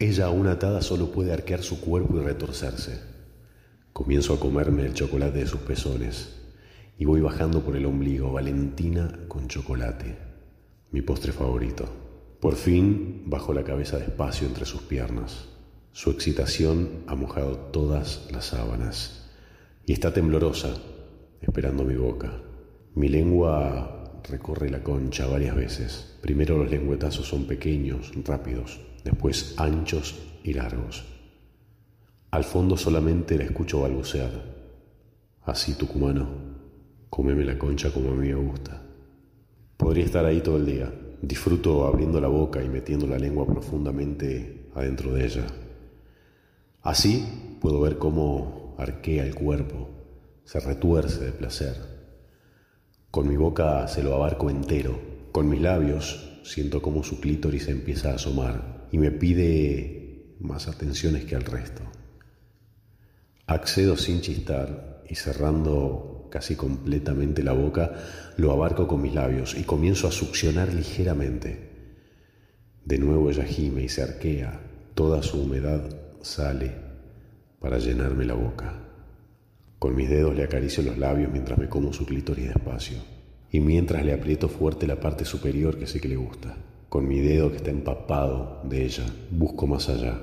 Ella aún atada solo puede arquear su cuerpo y retorcerse. Comienzo a comerme el chocolate de sus pezones y voy bajando por el ombligo, Valentina con chocolate, mi postre favorito. Por fin bajo la cabeza despacio entre sus piernas. Su excitación ha mojado todas las sábanas y está temblorosa, esperando mi boca. Mi lengua recorre la concha varias veces. Primero los lengüetazos son pequeños, rápidos, después anchos y largos. Al fondo solamente la escucho balbucear. Así, tucumano, cómeme la concha como a mí me gusta. Podría estar ahí todo el día. Disfruto abriendo la boca y metiendo la lengua profundamente adentro de ella. Así puedo ver cómo arquea el cuerpo, se retuerce de placer. Con mi boca se lo abarco entero, con mis labios siento cómo su clítoris empieza a asomar y me pide más atenciones que al resto. Accedo sin chistar y cerrando casi completamente la boca, lo abarco con mis labios y comienzo a succionar ligeramente. De nuevo ella gime y se arquea, toda su humedad sale para llenarme la boca. Con mis dedos le acaricio los labios mientras me como su clítoris despacio y mientras le aprieto fuerte la parte superior que sé que le gusta. Con mi dedo que está empapado de ella, busco más allá.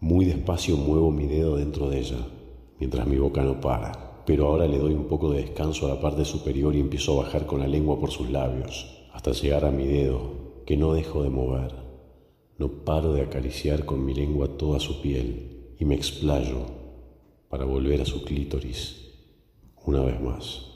Muy despacio muevo mi dedo dentro de ella, mientras mi boca no para. Pero ahora le doy un poco de descanso a la parte superior y empiezo a bajar con la lengua por sus labios, hasta llegar a mi dedo, que no dejo de mover. No paro de acariciar con mi lengua toda su piel y me explayo para volver a su clítoris una vez más.